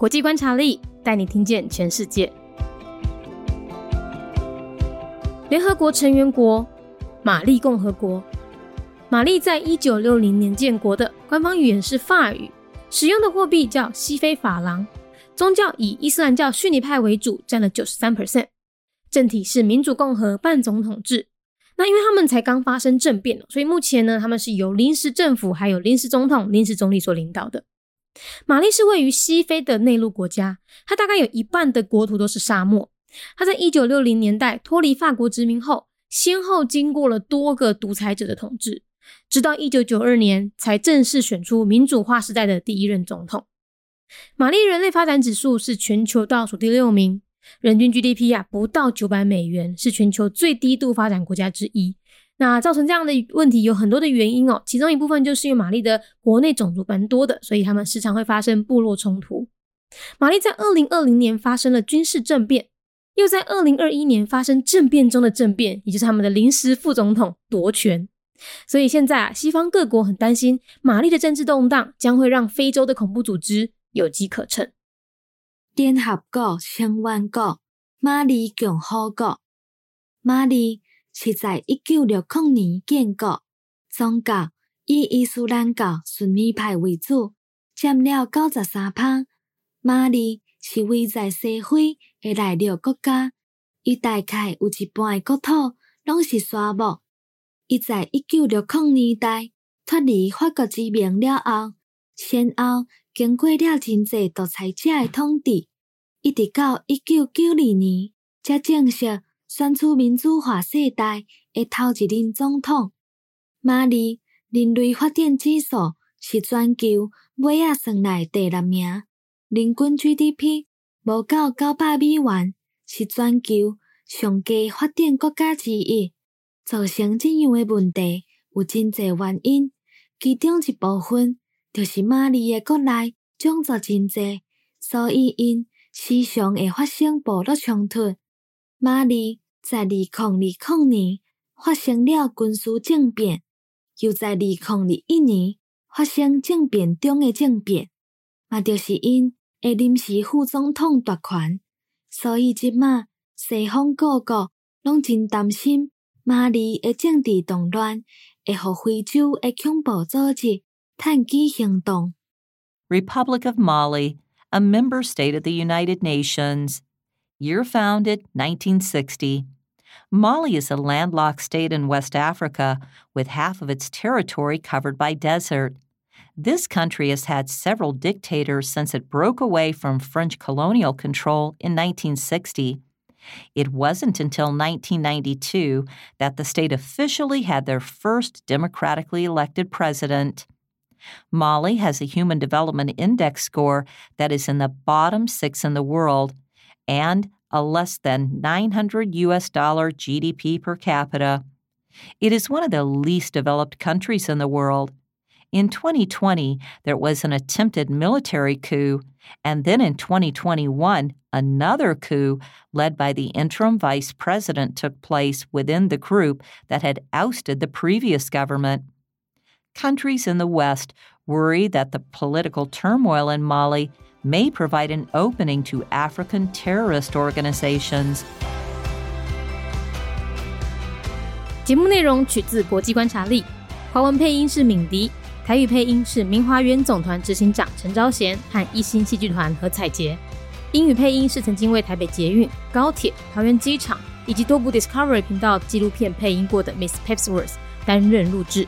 国际观察力带你听见全世界。联合国成员国马利共和国，马利在一九六零年建国的，官方语言是法语，使用的货币叫西非法郎，宗教以伊斯兰教逊尼派为主，占了九十三 percent，政体是民主共和半总统制。那因为他们才刚发生政变，所以目前呢，他们是由临时政府还有临时总统、临时总理所领导的。马利是位于西非的内陆国家，它大概有一半的国土都是沙漠。它在一九六零年代脱离法国殖民后，先后经过了多个独裁者的统治，直到一九九二年才正式选出民主化时代的第一任总统。马利人类发展指数是全球倒数第六名，人均 GDP 啊不到九百美元，是全球最低度发展国家之一。那造成这样的问题有很多的原因哦，其中一部分就是因为玛丽的国内种族蛮多的，所以他们时常会发生部落冲突。玛丽在二零二零年发生了军事政变，又在二零二一年发生政变中的政变，也就是他们的临时副总统夺权。所以现在啊，西方各国很担心玛丽的政治动荡将会让非洲的恐怖组织有机可乘。联合国成员国马里共和国，马里。是在一九六零年建国，宗教以伊斯兰教逊尼派为主，占了九十三趴。马里是位在西非的内陆国家，伊大概有一半的国土拢是沙漠。伊在一九六零年代脱离法国殖民了后，先后经过了真济独裁者的统治，一直到一九九二年才正式。选出民主化世代的头一任总统，马里人类发展指数是全球尾啊算来第六名，人均 GDP 无到九百美元，是全球上低发展国家之一。造成这样的问题有真济原因，其中一部分就是马里的国内种族真济，所以因时常会发生部落冲突。马里在二零二零年发生了军事政变，又在二零二一年发生政变中的政变，嘛就是因的临时副总统夺权，所以即马西方各国拢真担心马里的政治动乱会互非洲的恐怖组织趁机行动。Republic of Mali, a member state of the United Nations. Year founded 1960. Mali is a landlocked state in West Africa with half of its territory covered by desert. This country has had several dictators since it broke away from French colonial control in 1960. It wasn't until 1992 that the state officially had their first democratically elected president. Mali has a Human Development Index score that is in the bottom six in the world and a less than 900 US dollar GDP per capita. It is one of the least developed countries in the world. In 2020, there was an attempted military coup, and then in 2021, another coup led by the interim vice president took place within the group that had ousted the previous government. Countries in the West worry that the political turmoil in Mali may provide an opening to African terrorist organizations. 节目内容取自国际观察力，华文配音是敏迪，台语配音是明华园总团执行长陈昭贤和一星戏剧团何彩杰，英语配音是曾经为台北捷运、高铁、桃园机场以及多部 Discovery 频道纪录片配音过的 Miss Pepsworth 担任录制。